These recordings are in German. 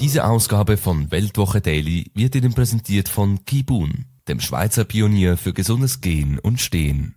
Diese Ausgabe von Weltwoche Daily wird Ihnen präsentiert von Kibun, dem Schweizer Pionier für gesundes Gehen und Stehen.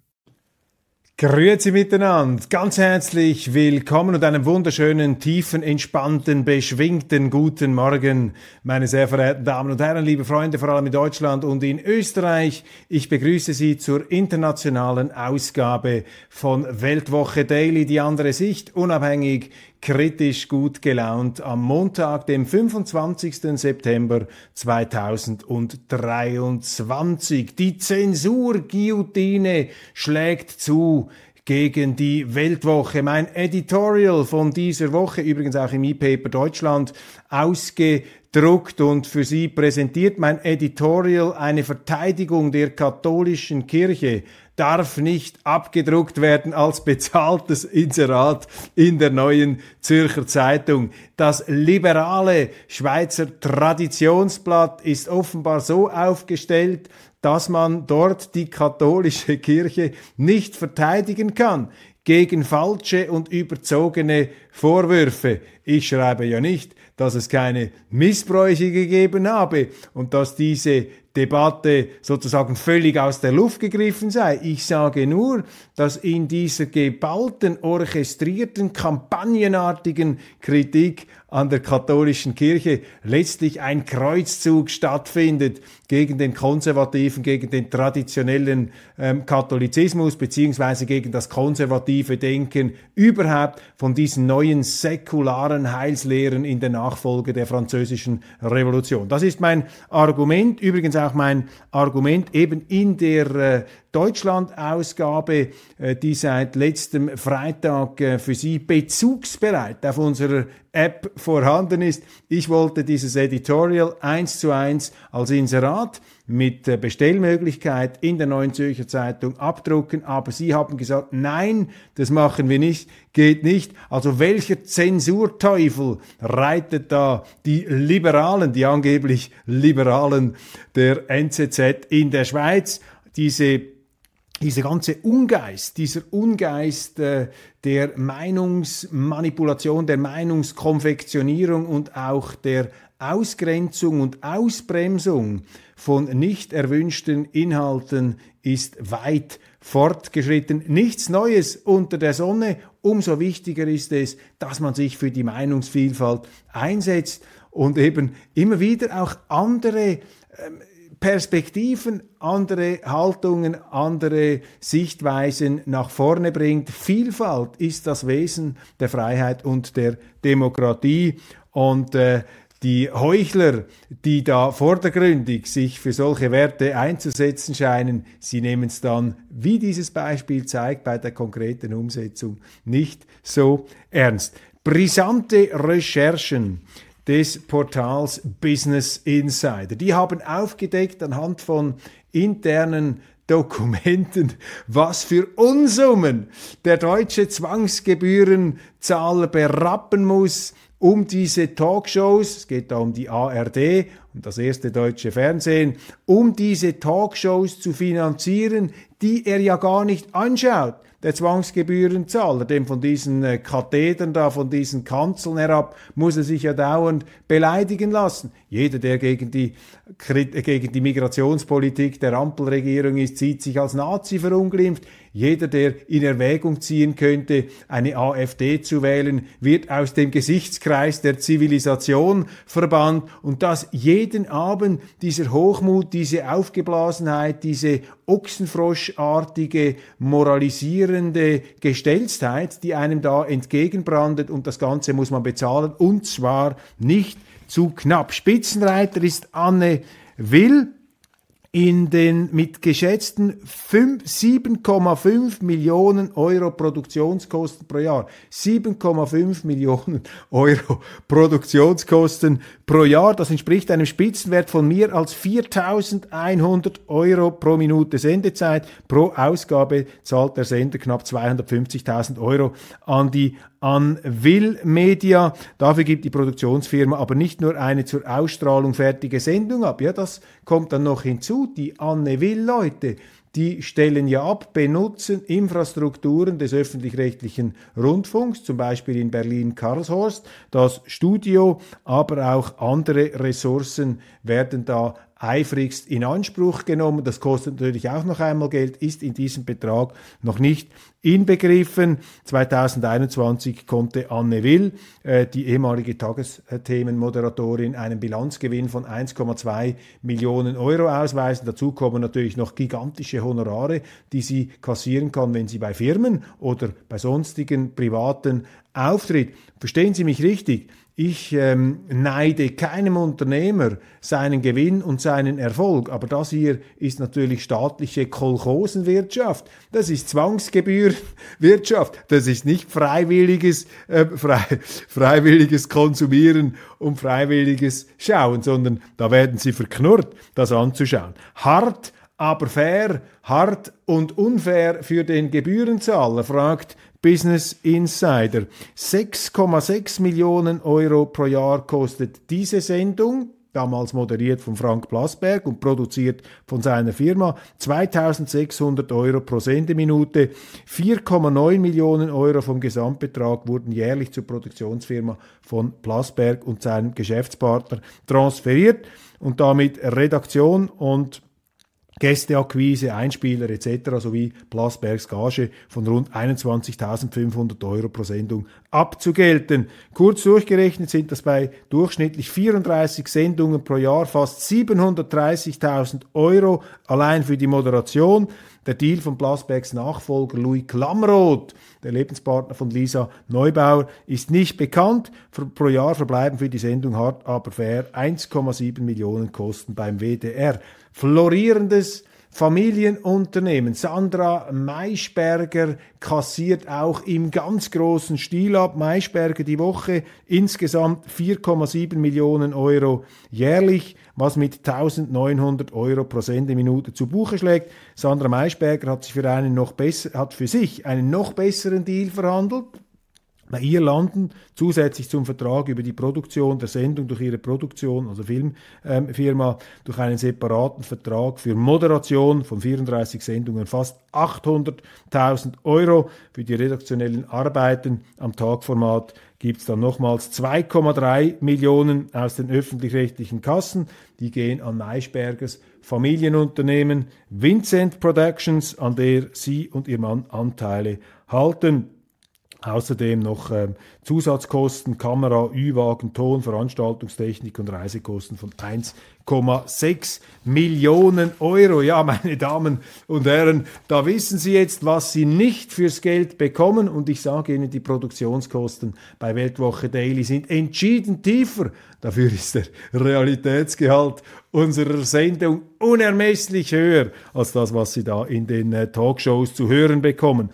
Grüezi miteinander, ganz herzlich willkommen und einen wunderschönen, tiefen, entspannten, beschwingten guten Morgen, meine sehr verehrten Damen und Herren, liebe Freunde, vor allem in Deutschland und in Österreich. Ich begrüße Sie zur internationalen Ausgabe von Weltwoche Daily, die andere Sicht, unabhängig, kritisch gut gelaunt am Montag, dem 25. September 2023. Die Zensur-Guillotine schlägt zu gegen die Weltwoche. Mein Editorial von dieser Woche, übrigens auch im E-Paper Deutschland, ausgedruckt und für Sie präsentiert. Mein Editorial eine Verteidigung der katholischen Kirche darf nicht abgedruckt werden als bezahltes Inserat in der neuen Zürcher Zeitung. Das liberale Schweizer Traditionsblatt ist offenbar so aufgestellt, dass man dort die katholische Kirche nicht verteidigen kann gegen falsche und überzogene Vorwürfe. Ich schreibe ja nicht, dass es keine Missbräuche gegeben habe und dass diese Debatte sozusagen völlig aus der Luft gegriffen sei. Ich sage nur, dass in dieser geballten, orchestrierten, kampagnenartigen Kritik an der katholischen Kirche letztlich ein Kreuzzug stattfindet gegen den konservativen, gegen den traditionellen ähm, Katholizismus beziehungsweise gegen das konservative Denken überhaupt von diesen neuen säkularen Heilslehren in der Nachfolge der französischen Revolution. Das ist mein Argument, übrigens auch mein Argument eben in der äh, Deutschland-Ausgabe, äh, die seit letztem Freitag äh, für Sie bezugsbereit auf unserer App vorhanden ist. Ich wollte dieses Editorial eins zu eins als Inserat mit äh, Bestellmöglichkeit in der Neuen Zürcher Zeitung abdrucken, aber Sie haben gesagt, nein, das machen wir nicht, geht nicht. Also welcher Zensurteufel reitet da die Liberalen, die angeblich Liberalen der NZZ in der Schweiz? Diese dieser ganze Ungeist, dieser Ungeist äh, der Meinungsmanipulation, der Meinungskonfektionierung und auch der Ausgrenzung und Ausbremsung von nicht erwünschten Inhalten ist weit fortgeschritten. Nichts Neues unter der Sonne. Umso wichtiger ist es, dass man sich für die Meinungsvielfalt einsetzt und eben immer wieder auch andere ähm, Perspektiven, andere Haltungen, andere Sichtweisen nach vorne bringt. Vielfalt ist das Wesen der Freiheit und der Demokratie. Und äh, die Heuchler, die da vordergründig sich für solche Werte einzusetzen scheinen, sie nehmen es dann, wie dieses Beispiel zeigt, bei der konkreten Umsetzung nicht so ernst. Brisante Recherchen des Portals Business Insider. Die haben aufgedeckt anhand von internen Dokumenten, was für Unsummen der deutsche Zwangsgebührenzahler berappen muss, um diese Talkshows, es geht da um die ARD und das erste deutsche Fernsehen, um diese Talkshows zu finanzieren, die er ja gar nicht anschaut der Zwangsgebührenzahler, denn von diesen äh, Kathedern da, von diesen Kanzeln herab, muss er sich ja dauernd beleidigen lassen. Jeder, der gegen die, gegen die Migrationspolitik der Ampelregierung ist, sieht sich als Nazi verunglimpft. Jeder, der in Erwägung ziehen könnte, eine AfD zu wählen, wird aus dem Gesichtskreis der Zivilisation verbannt und dass jeden Abend dieser Hochmut, diese Aufgeblasenheit, diese Ochsenfroschartige, moralisierende Gestelztheit, die einem da entgegenbrandet und das Ganze muss man bezahlen und zwar nicht zu knapp. Spitzenreiter ist Anne Will in den mit geschätzten 7,5 Millionen Euro Produktionskosten pro Jahr. 7,5 Millionen Euro Produktionskosten pro Jahr. Das entspricht einem Spitzenwert von mehr als 4.100 Euro pro Minute Sendezeit. Pro Ausgabe zahlt der Sender knapp 250.000 Euro an die an Will Media. Dafür gibt die Produktionsfirma aber nicht nur eine zur Ausstrahlung fertige Sendung ab. Ja, das kommt dann noch hinzu. Die Anne Will Leute, die stellen ja ab, benutzen Infrastrukturen des öffentlich-rechtlichen Rundfunks, zum Beispiel in Berlin-Karlshorst. Das Studio, aber auch andere Ressourcen werden da eifrigst in Anspruch genommen. Das kostet natürlich auch noch einmal Geld, ist in diesem Betrag noch nicht inbegriffen. 2021 konnte Anne Will, äh, die ehemalige Tagesthemenmoderatorin, einen Bilanzgewinn von 1,2 Millionen Euro ausweisen. Dazu kommen natürlich noch gigantische Honorare, die sie kassieren kann, wenn sie bei Firmen oder bei sonstigen privaten auftritt. Verstehen Sie mich richtig? Ich ähm, neide keinem Unternehmer seinen Gewinn und seinen Erfolg, aber das hier ist natürlich staatliche Kolchosenwirtschaft. Das ist Zwangsgebührenwirtschaft. Das ist nicht freiwilliges, äh, frei, freiwilliges Konsumieren und freiwilliges Schauen, sondern da werden sie verknurrt, das anzuschauen. Hart, aber fair, hart und unfair für den Gebührenzahler, fragt Business Insider. 6,6 Millionen Euro pro Jahr kostet diese Sendung damals moderiert von Frank Plasberg und produziert von seiner Firma. 2600 Euro pro Sendeminute. 4,9 Millionen Euro vom Gesamtbetrag wurden jährlich zur Produktionsfirma von Plasberg und seinem Geschäftspartner transferiert und damit Redaktion und Gästeakquise, Einspieler etc. sowie Plasbergs Gage von rund 21.500 Euro pro Sendung abzugelten. Kurz durchgerechnet sind das bei durchschnittlich 34 Sendungen pro Jahr fast 730.000 Euro allein für die Moderation. Der Deal von Plasbergs Nachfolger Louis Klamroth, der Lebenspartner von Lisa Neubauer, ist nicht bekannt. Pro Jahr verbleiben für die Sendung hart aber fair 1,7 Millionen Kosten beim WDR florierendes Familienunternehmen. Sandra Maischberger kassiert auch im ganz großen Stil ab. Maischberger die Woche insgesamt 4,7 Millionen Euro jährlich, was mit 1900 Euro pro Sendeminute zu Buche schlägt. Sandra Maischberger hat sich für einen noch besser, hat für sich einen noch besseren Deal verhandelt bei ihr landen zusätzlich zum Vertrag über die Produktion der Sendung durch ihre Produktion, also Filmfirma, ähm, durch einen separaten Vertrag für Moderation von 34 Sendungen fast 800.000 Euro. Für die redaktionellen Arbeiten am Tagformat gibt es dann nochmals 2,3 Millionen aus den öffentlich-rechtlichen Kassen. Die gehen an Maischbergers Familienunternehmen Vincent Productions, an der sie und ihr Mann Anteile halten. Außerdem noch ähm, Zusatzkosten, Kamera, Ü-Wagen, Ton, Veranstaltungstechnik und Reisekosten von 1,6 Millionen Euro. Ja, meine Damen und Herren, da wissen Sie jetzt, was Sie nicht fürs Geld bekommen. Und ich sage Ihnen, die Produktionskosten bei Weltwoche Daily sind entschieden tiefer. Dafür ist der Realitätsgehalt unserer Sendung unermesslich höher als das, was Sie da in den äh, Talkshows zu hören bekommen.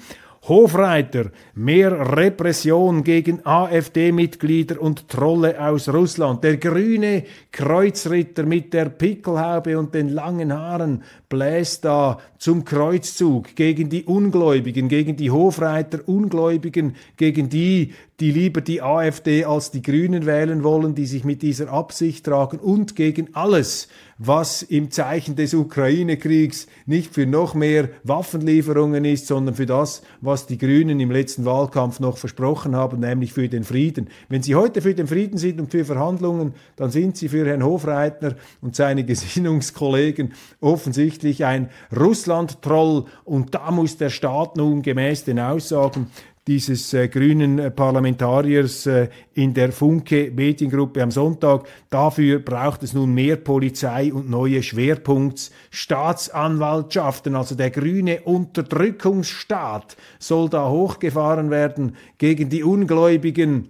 Hofreiter, mehr Repression gegen AfD-Mitglieder und Trolle aus Russland. Der grüne Kreuzritter mit der Pickelhaube und den langen Haaren bläst da zum Kreuzzug gegen die Ungläubigen, gegen die Hofreiter Ungläubigen, gegen die, die lieber die AfD als die Grünen wählen wollen, die sich mit dieser Absicht tragen und gegen alles, was im Zeichen des Ukraine-Kriegs nicht für noch mehr Waffenlieferungen ist, sondern für das, was die Grünen im letzten Wahlkampf noch versprochen haben, nämlich für den Frieden. Wenn Sie heute für den Frieden sind und für Verhandlungen, dann sind Sie für Herrn Hofreitner und seine Gesinnungskollegen offensichtlich ein Russland-Troll und da muss der Staat nun gemäß den Aussagen dieses äh, grünen äh, Parlamentariers äh, in der Funke Mediengruppe am Sonntag. Dafür braucht es nun mehr Polizei und neue Schwerpunktstaatsanwaltschaften. Also der grüne Unterdrückungsstaat soll da hochgefahren werden gegen die Ungläubigen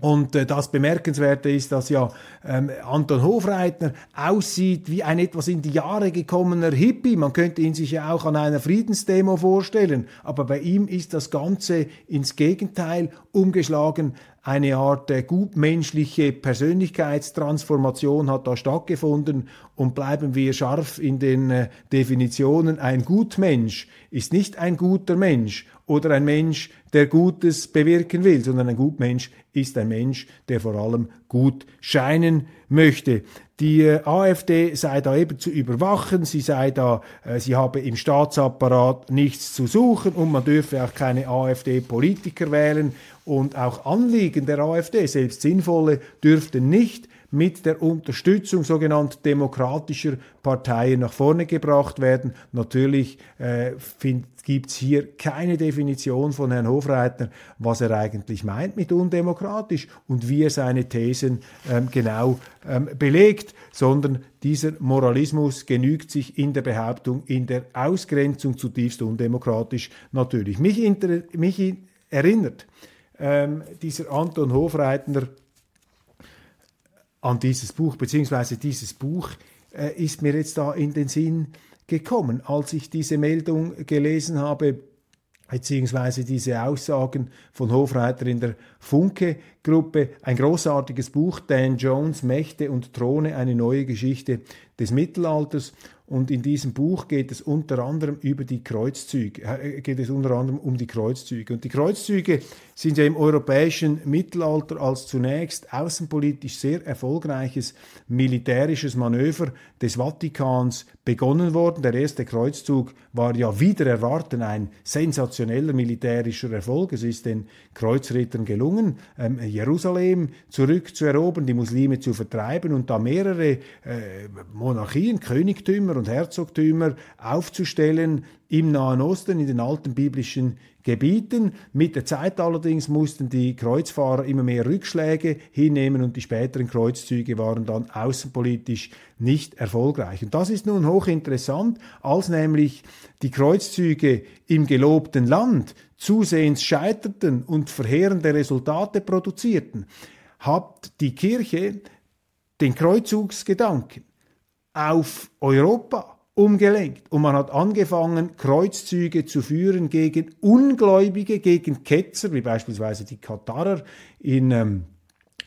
Und äh, das Bemerkenswerte ist, dass ja ähm, Anton Hofreitner aussieht wie ein etwas in die Jahre gekommener Hippie. Man könnte ihn sich ja auch an einer Friedensdemo vorstellen. Aber bei ihm ist das Ganze ins Gegenteil umgeschlagen. Eine Art äh, gutmenschliche Persönlichkeitstransformation hat da stattgefunden. Und bleiben wir scharf in den äh, Definitionen. Ein Gutmensch ist nicht ein guter Mensch oder ein Mensch, der Gutes bewirken will, sondern ein Gutmensch ist ein Mensch, der vor allem gut scheinen möchte. Die äh, AfD sei da eben zu überwachen, sie sei da, sie habe im Staatsapparat nichts zu suchen und man dürfe auch keine AfD-Politiker wählen und auch Anliegen der AfD, selbst sinnvolle, dürften nicht mit der Unterstützung sogenannter demokratischer Parteien nach vorne gebracht werden. Natürlich äh, gibt es hier keine Definition von Herrn Hofreitner, was er eigentlich meint mit undemokratisch und wie er seine Thesen ähm, genau ähm, belegt, sondern dieser Moralismus genügt sich in der Behauptung, in der Ausgrenzung zutiefst undemokratisch natürlich. Mich, mich erinnert ähm, dieser Anton Hofreitner an dieses Buch, beziehungsweise dieses Buch äh, ist mir jetzt da in den Sinn gekommen, als ich diese Meldung gelesen habe, beziehungsweise diese Aussagen von Hofreiter in der Funke-Gruppe. Ein großartiges Buch, Dan Jones, Mächte und Throne, eine neue Geschichte des Mittelalters. Und in diesem Buch geht es unter anderem über die Kreuzzüge, äh, geht es unter anderem um die Kreuzzüge. Und die Kreuzzüge sind ja im europäischen Mittelalter als zunächst außenpolitisch sehr erfolgreiches militärisches Manöver des Vatikans begonnen worden. Der erste Kreuzzug war ja wieder erwarten ein sensationeller militärischer Erfolg. Es ist den Kreuzrittern gelungen, ähm, Jerusalem zurückzuerobern, die Muslime zu vertreiben und da mehrere äh, Monarchien, Königtümer und Herzogtümer aufzustellen im Nahen Osten, in den alten biblischen Gebieten. Mit der Zeit allerdings mussten die Kreuzfahrer immer mehr Rückschläge hinnehmen und die späteren Kreuzzüge waren dann außenpolitisch nicht erfolgreich. Und das ist nun hochinteressant, als nämlich die Kreuzzüge im gelobten Land zusehends scheiterten und verheerende Resultate produzierten, hat die Kirche den Kreuzzugsgedanken auf Europa umgelenkt. Und man hat angefangen, Kreuzzüge zu führen gegen Ungläubige, gegen Ketzer, wie beispielsweise die Katarer in ähm,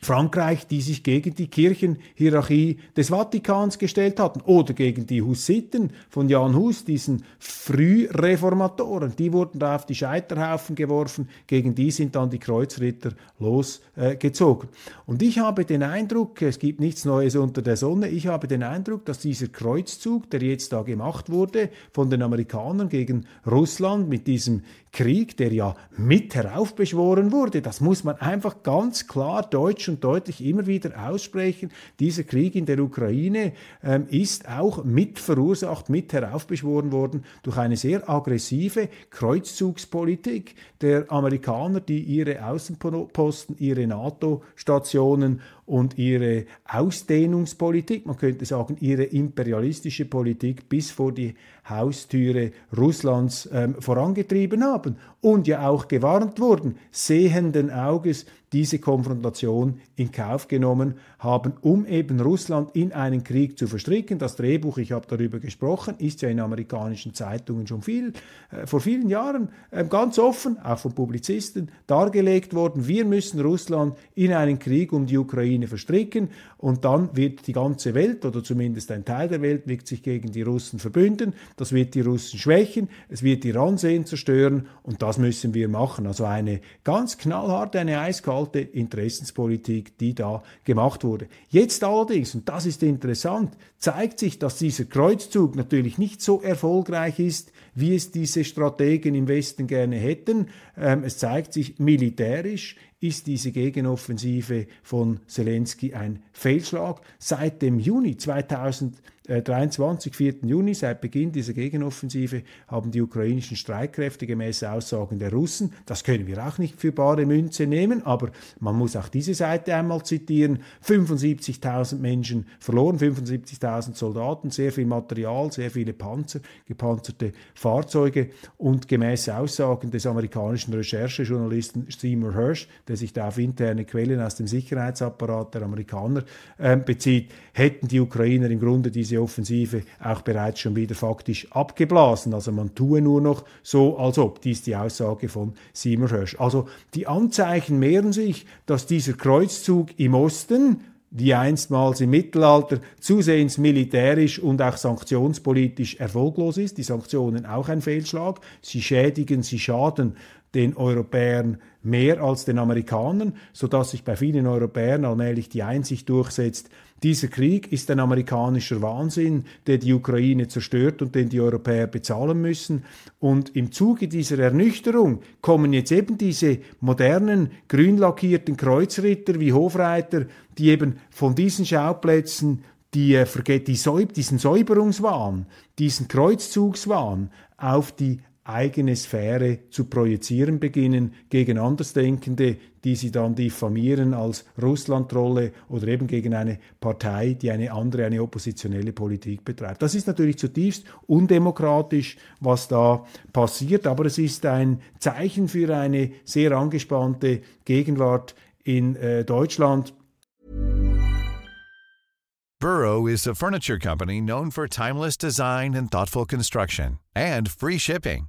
Frankreich, die sich gegen die Kirchenhierarchie des Vatikans gestellt hatten oder gegen die Hussiten von Jan Hus, diesen Frühreformatoren. Die wurden da auf die Scheiterhaufen geworfen, gegen die sind dann die Kreuzritter losgezogen. Und ich habe den Eindruck, es gibt nichts Neues unter der Sonne, ich habe den Eindruck, dass dieser Kreuzzug, der jetzt da gemacht wurde von den Amerikanern gegen Russland mit diesem Krieg, der ja mit heraufbeschworen wurde, das muss man einfach ganz klar deutsch deutlich immer wieder aussprechen. Dieser Krieg in der Ukraine ähm, ist auch mit verursacht, mit heraufbeschworen worden durch eine sehr aggressive Kreuzzugspolitik der Amerikaner, die ihre Außenposten, ihre NATO-Stationen und ihre Ausdehnungspolitik, man könnte sagen ihre imperialistische Politik bis vor die Haustüre Russlands ähm, vorangetrieben haben und ja auch gewarnt wurden, sehenden Auges diese Konfrontation in Kauf genommen haben, um eben Russland in einen Krieg zu verstricken. Das Drehbuch, ich habe darüber gesprochen, ist ja in amerikanischen Zeitungen schon viel, äh, vor vielen Jahren äh, ganz offen, auch von Publizisten, dargelegt worden. Wir müssen Russland in einen Krieg um die Ukraine verstricken und dann wird die ganze Welt oder zumindest ein Teil der Welt wird sich gegen die Russen verbünden. Das wird die Russen schwächen, es wird ihr Ansehen zerstören und das müssen wir machen. Also eine ganz knallharte, eine eiskalte alte Interessenspolitik, die da gemacht wurde. Jetzt allerdings, und das ist interessant, zeigt sich, dass dieser Kreuzzug natürlich nicht so erfolgreich ist, wie es diese Strategen im Westen gerne hätten. Ähm, es zeigt sich militärisch, ist diese Gegenoffensive von Zelensky ein Fehlschlag. Seit dem Juni 2000 äh, 23, 4. Juni, seit Beginn dieser Gegenoffensive, haben die ukrainischen Streitkräfte gemäß Aussagen der Russen, das können wir auch nicht für bare Münze nehmen, aber man muss auch diese Seite einmal zitieren, 75.000 Menschen verloren, 75.000 Soldaten, sehr viel Material, sehr viele Panzer, gepanzerte Fahrzeuge und gemäß Aussagen des amerikanischen Recherchejournalisten Seymour Hirsch, der sich da auf interne Quellen aus dem Sicherheitsapparat der Amerikaner äh, bezieht, hätten die Ukrainer im Grunde diese Offensive auch bereits schon wieder faktisch abgeblasen. Also man tue nur noch so, als ob. Dies die Aussage von Seymour Hirsch. Also die Anzeichen mehren sich, dass dieser Kreuzzug im Osten wie einstmals im Mittelalter, zusehends militärisch und auch sanktionspolitisch erfolglos ist. Die Sanktionen auch ein Fehlschlag. Sie schädigen, sie schaden den Europäern mehr als den Amerikanern, sodass sich bei vielen Europäern allmählich die Einsicht durchsetzt, dieser Krieg ist ein amerikanischer Wahnsinn, der die Ukraine zerstört und den die Europäer bezahlen müssen. Und im Zuge dieser Ernüchterung kommen jetzt eben diese modernen, grün lackierten Kreuzritter wie Hofreiter, die eben von diesen Schauplätzen die, äh, die, diesen Säuberungswahn, diesen Kreuzzugswahn auf die eigene Sphäre zu projizieren beginnen gegen Andersdenkende, die sie dann diffamieren als Russlandtrolle oder eben gegen eine Partei, die eine andere, eine oppositionelle Politik betreibt. Das ist natürlich zutiefst undemokratisch, was da passiert, aber es ist ein Zeichen für eine sehr angespannte Gegenwart in äh, Deutschland. Burrow is a furniture company known for timeless design and thoughtful construction and free shipping.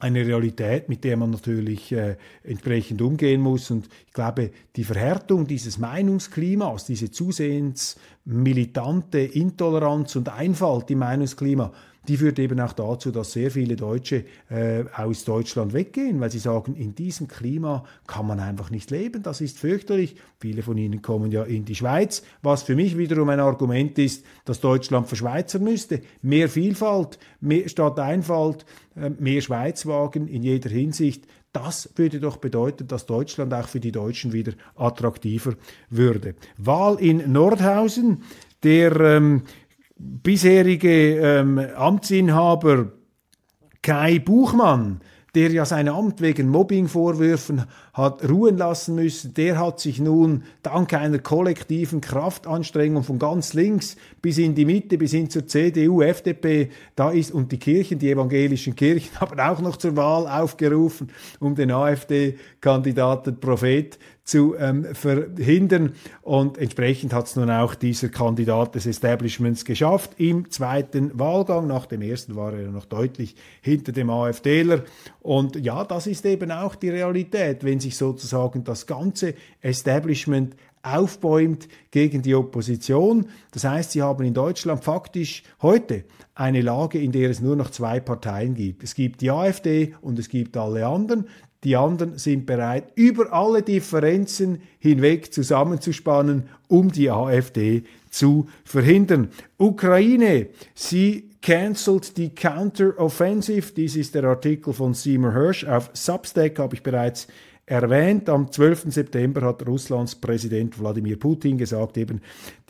eine Realität, mit der man natürlich äh, entsprechend umgehen muss. Und ich glaube, die Verhärtung dieses Meinungsklimas, diese zusehends militante Intoleranz und Einfalt im Meinungsklima, die führt eben auch dazu, dass sehr viele Deutsche äh, aus Deutschland weggehen, weil sie sagen, in diesem Klima kann man einfach nicht leben, das ist fürchterlich. Viele von ihnen kommen ja in die Schweiz, was für mich wiederum ein Argument ist, dass Deutschland verschweizern müsste. Mehr Vielfalt mehr, statt Einfalt, äh, mehr Schweizwagen in jeder Hinsicht. Das würde doch bedeuten, dass Deutschland auch für die Deutschen wieder attraktiver würde. Wahl in Nordhausen. Der ähm, bisherige ähm, Amtsinhaber Kai Buchmann, der ja sein Amt wegen Mobbingvorwürfen hat ruhen lassen müssen, der hat sich nun dank einer kollektiven Kraftanstrengung von ganz links bis in die Mitte, bis hin zur CDU, FDP, da ist, und die Kirchen, die evangelischen Kirchen haben auch noch zur Wahl aufgerufen, um den AfD-Kandidaten Prophet zu ähm, verhindern. Und entsprechend hat es nun auch dieser Kandidat des Establishments geschafft im zweiten Wahlgang. Nach dem ersten war er noch deutlich hinter dem AfDler. Und ja, das ist eben auch die Realität, wenn sich sozusagen das ganze Establishment aufbäumt gegen die Opposition. Das heißt, sie haben in Deutschland faktisch heute eine Lage, in der es nur noch zwei Parteien gibt. Es gibt die AfD und es gibt alle anderen. Die anderen sind bereit, über alle Differenzen hinweg zusammenzuspannen, um die AfD zu verhindern. Ukraine, sie cancelled die Counter-Offensive. Dies ist der Artikel von Seymour Hirsch. Auf Substack habe ich bereits erwähnt. Am 12. September hat Russlands Präsident Wladimir Putin gesagt, eben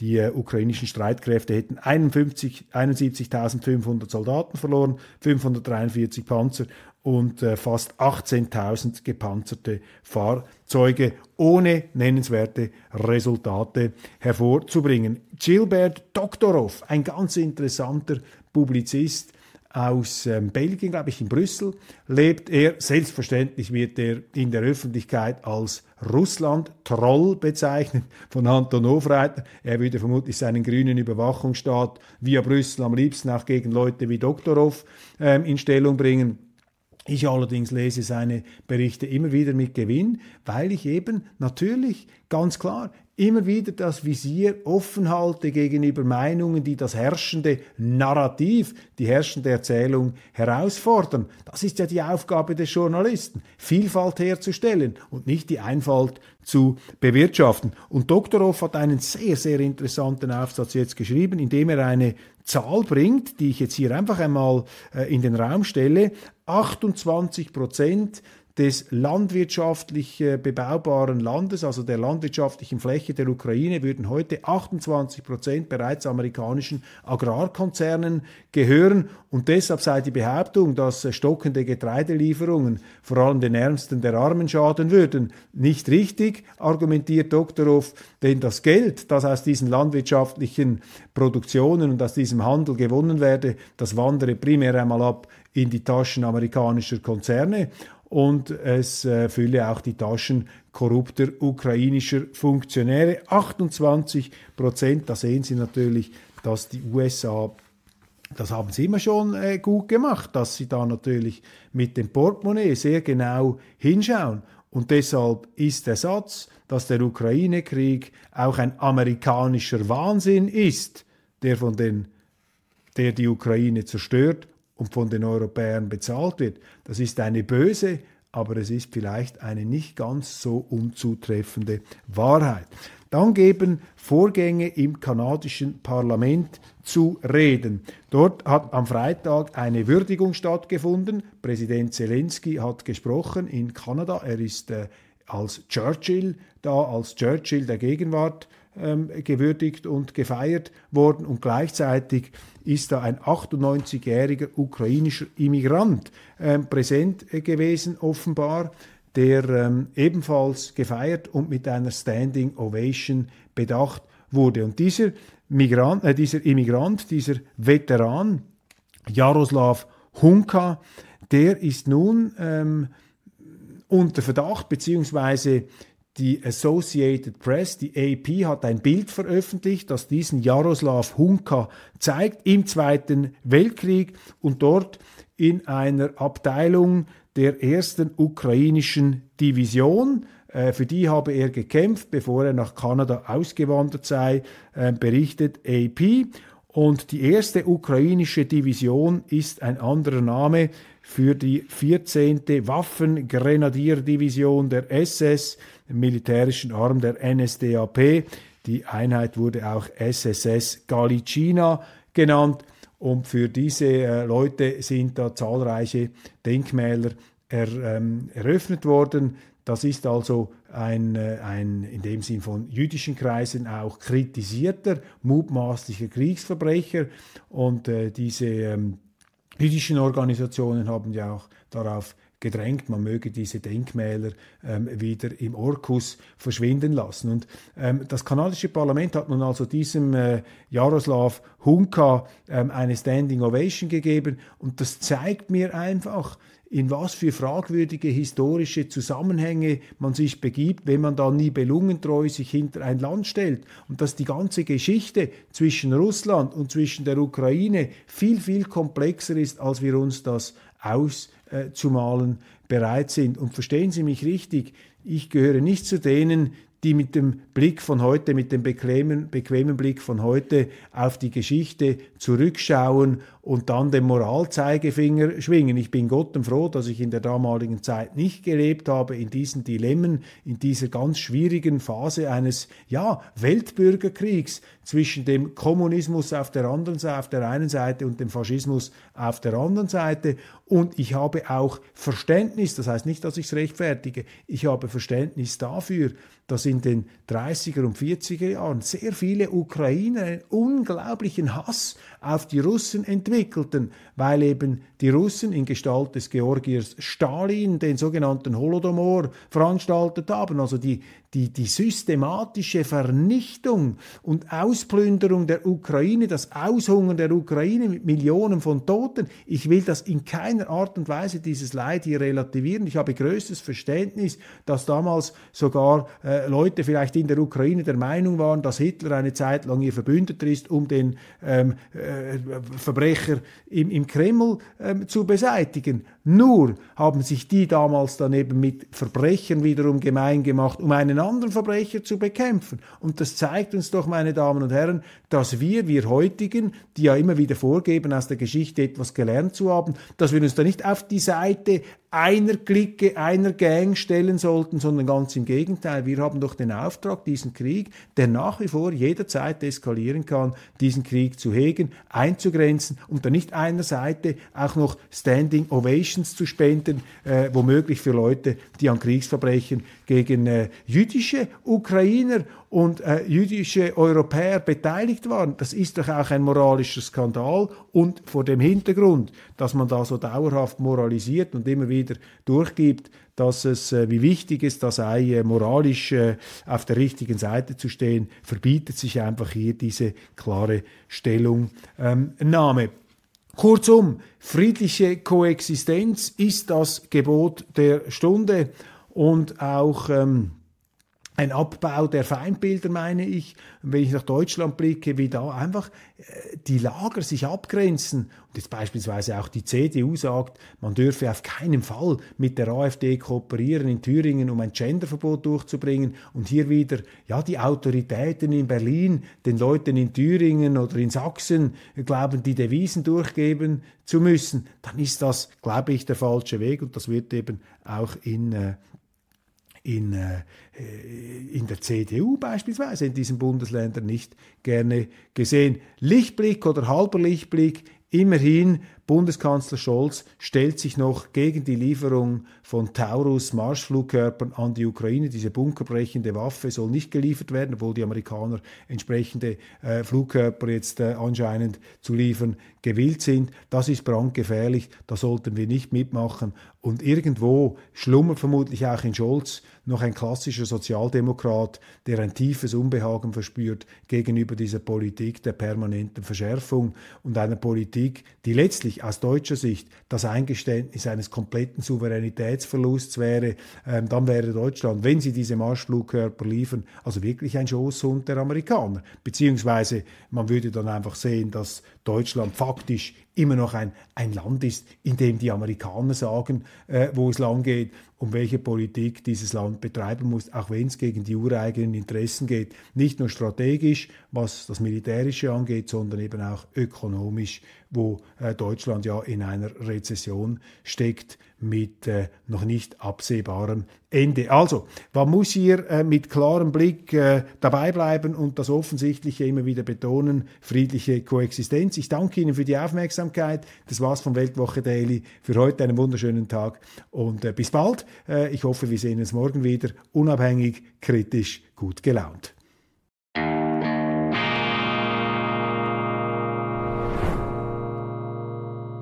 die äh, ukrainischen Streitkräfte hätten 71.500 Soldaten verloren, 543 Panzer und äh, fast 18.000 gepanzerte Fahrzeuge ohne nennenswerte Resultate hervorzubringen. Gilbert Doktorov, ein ganz interessanter Publizist, aus ähm, Belgien, glaube ich, in Brüssel lebt er. Selbstverständlich wird er in der Öffentlichkeit als Russland-Troll bezeichnet von Anton Hofreiter. Er würde vermutlich seinen grünen Überwachungsstaat via Brüssel am liebsten auch gegen Leute wie Doktorov ähm, in Stellung bringen. Ich allerdings lese seine Berichte immer wieder mit Gewinn, weil ich eben natürlich ganz klar immer wieder das Visier offen halte gegenüber Meinungen, die das herrschende Narrativ, die herrschende Erzählung herausfordern. Das ist ja die Aufgabe des Journalisten, Vielfalt herzustellen und nicht die Einfalt zu bewirtschaften. Und Doktorov hat einen sehr, sehr interessanten Aufsatz jetzt geschrieben, in dem er eine Zahl bringt, die ich jetzt hier einfach einmal äh, in den Raum stelle. 28 Prozent des landwirtschaftlich äh, bebaubaren Landes, also der landwirtschaftlichen Fläche der Ukraine, würden heute 28 Prozent bereits amerikanischen Agrarkonzernen gehören. Und deshalb sei die Behauptung, dass äh, stockende Getreidelieferungen vor allem den Ärmsten der Armen schaden würden, nicht richtig, argumentiert Doktorov, denn das Geld, das aus diesen landwirtschaftlichen Produktionen und aus diesem Handel gewonnen werde, das wandere primär einmal ab in die Taschen amerikanischer Konzerne und es äh, fülle auch die Taschen korrupter ukrainischer Funktionäre. 28 Prozent, da sehen Sie natürlich, dass die USA das haben sie immer schon äh, gut gemacht, dass sie da natürlich mit dem Portemonnaie sehr genau hinschauen. Und deshalb ist der Satz, dass der Ukraine-Krieg auch ein amerikanischer Wahnsinn ist, der von den der die Ukraine zerstört und von den Europäern bezahlt wird. Das ist eine böse, aber es ist vielleicht eine nicht ganz so unzutreffende Wahrheit. Dann geben Vorgänge im kanadischen Parlament zu reden. Dort hat am Freitag eine Würdigung stattgefunden. Präsident Zelensky hat gesprochen in Kanada. Er ist äh, als Churchill da, als Churchill der Gegenwart ähm, gewürdigt und gefeiert worden und gleichzeitig ist da ein 98-jähriger ukrainischer Immigrant ähm, präsent äh, gewesen, offenbar, der ähm, ebenfalls gefeiert und mit einer Standing Ovation bedacht wurde. Und dieser, Migrant, äh, dieser Immigrant, dieser Veteran, Jaroslav Hunka, der ist nun ähm, unter Verdacht, beziehungsweise die Associated Press, die AP, hat ein Bild veröffentlicht, das diesen Jaroslav Hunka zeigt im Zweiten Weltkrieg und dort in einer Abteilung der ersten ukrainischen Division. Äh, für die habe er gekämpft, bevor er nach Kanada ausgewandert sei, äh, berichtet AP. Und die erste ukrainische Division ist ein anderer Name für die 14. Waffengrenadierdivision der SS, dem militärischen Arm der NSDAP. Die Einheit wurde auch SSS Galicina genannt. Und für diese äh, Leute sind da zahlreiche Denkmäler er, ähm, eröffnet worden. Das ist also ein, äh, ein in dem Sinn von jüdischen Kreisen auch kritisierter, mutmaßlicher Kriegsverbrecher. Und äh, diese ähm, jüdischen Organisationen haben ja auch darauf gedrängt, man möge diese Denkmäler ähm, wieder im Orkus verschwinden lassen. Und ähm, das kanadische Parlament hat nun also diesem äh, Jaroslav Hunka ähm, eine Standing Ovation gegeben und das zeigt mir einfach, in was für fragwürdige historische Zusammenhänge man sich begibt, wenn man da nibelungentreu sich hinter ein Land stellt und dass die ganze Geschichte zwischen Russland und zwischen der Ukraine viel, viel komplexer ist, als wir uns das auszumalen bereit sind. Und verstehen Sie mich richtig, ich gehöre nicht zu denen, die mit dem Blick von heute, mit dem bequemen, bequemen Blick von heute auf die Geschichte zurückschauen und dann den Moralzeigefinger schwingen. Ich bin Gott und froh, dass ich in der damaligen Zeit nicht gelebt habe, in diesen Dilemmen, in dieser ganz schwierigen Phase eines, ja, Weltbürgerkriegs zwischen dem Kommunismus auf der anderen auf der einen Seite und dem Faschismus auf der anderen Seite. Und ich habe auch Verständnis, das heißt nicht, dass ich es rechtfertige, ich habe Verständnis dafür, dass in den 30er und 40er Jahren sehr viele Ukrainer einen unglaublichen Hass auf die Russen entwickelten, weil eben die Russen in Gestalt des Georgiers Stalin den sogenannten Holodomor veranstaltet haben, also die, die, die systematische Vernichtung und Ausplünderung der Ukraine, das Aushungern der Ukraine mit Millionen von Toten. Ich will das in keiner Art und Weise, dieses Leid hier relativieren. Ich habe größtes Verständnis, dass damals sogar äh, Leute vielleicht in der Ukraine der Meinung waren, dass Hitler eine Zeit lang ihr Verbündeter ist, um den ähm, äh, Verbrecher im, im Kreml ähm, zu beseitigen. Nur haben sich die damals dann eben mit Verbrechern wiederum gemein gemacht, um einen anderen Verbrecher zu bekämpfen. Und das zeigt uns doch, meine Damen und Herren, dass wir, wir heutigen, die ja immer wieder vorgeben, aus der Geschichte etwas gelernt zu haben, dass wir uns da nicht auf die Seite einer Clique, einer Gang stellen sollten, sondern ganz im Gegenteil. Wir haben doch den Auftrag, diesen Krieg, der nach wie vor jederzeit eskalieren kann, diesen Krieg zu hegen, einzugrenzen und dann nicht einer Seite auch noch Standing Ovations zu spenden, äh, womöglich für Leute, die an Kriegsverbrechen gegen äh, jüdische Ukrainer und äh, jüdische Europäer beteiligt waren. Das ist doch auch ein moralischer Skandal und vor dem Hintergrund, dass man da so dauerhaft moralisiert und immer wieder durchgibt, dass es, äh, wie wichtig es da sei, äh, moralisch äh, auf der richtigen Seite zu stehen, verbietet sich einfach hier diese klare Stellungnahme. Ähm, Kurzum, friedliche Koexistenz ist das Gebot der Stunde und auch ähm, ein Abbau der Feindbilder, meine ich. wenn ich nach Deutschland blicke, wie da einfach äh, die Lager sich abgrenzen. Und jetzt beispielsweise auch die CDU sagt, man dürfe auf keinen Fall mit der AfD kooperieren in Thüringen, um ein Genderverbot durchzubringen. Und hier wieder, ja, die Autoritäten in Berlin den Leuten in Thüringen oder in Sachsen glauben, die Devisen durchgeben zu müssen. Dann ist das, glaube ich, der falsche Weg. Und das wird eben auch in äh, in, äh, in der CDU beispielsweise, in diesen Bundesländern nicht gerne gesehen. Lichtblick oder halber Lichtblick, immerhin Bundeskanzler Scholz stellt sich noch gegen die Lieferung von Taurus Marschflugkörpern an die Ukraine. Diese bunkerbrechende Waffe soll nicht geliefert werden, obwohl die Amerikaner entsprechende äh, Flugkörper jetzt äh, anscheinend zu liefern gewillt sind. Das ist brandgefährlich, da sollten wir nicht mitmachen. Und irgendwo schlummert vermutlich auch in Scholz noch ein klassischer Sozialdemokrat, der ein tiefes Unbehagen verspürt gegenüber dieser Politik der permanenten Verschärfung und einer Politik, die letztlich aus deutscher Sicht das Eingeständnis eines kompletten Souveränitätsverlusts wäre, ähm, dann wäre Deutschland, wenn sie diese Marschflugkörper liefern, also wirklich ein Schoßhund der Amerikaner. Beziehungsweise man würde dann einfach sehen, dass Deutschland faktisch immer noch ein, ein Land ist, in dem die Amerikaner sagen, äh, wo es lang geht und welche Politik dieses Land betreiben muss, auch wenn es gegen die ureigenen Interessen geht. Nicht nur strategisch, was das Militärische angeht, sondern eben auch ökonomisch, wo äh, Deutschland ja in einer Rezession steckt mit äh, noch nicht absehbarem Ende. Also, man muss hier äh, mit klarem Blick äh, dabei bleiben und das Offensichtliche immer wieder betonen, friedliche Koexistenz. Ich danke Ihnen für die Aufmerksamkeit. Das war's von Weltwoche Daily. Für heute einen wunderschönen Tag und äh, bis bald. Äh, ich hoffe, wir sehen uns morgen wieder. Unabhängig, kritisch, gut gelaunt.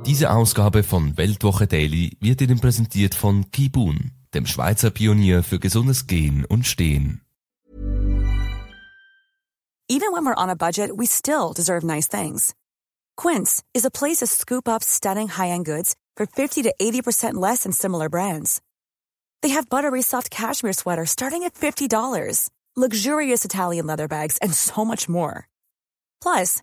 Diese Ausgabe von Weltwoche Daily wird Ihnen präsentiert von Kibun, dem Schweizer Pionier für gesundes Gehen und Stehen. Even when we're on a budget, we still deserve nice things. Quince is a place to scoop up stunning high-end goods for 50 to 80% less than similar brands. They have buttery soft cashmere sweaters starting at $50, luxurious Italian leather bags, and so much more. Plus,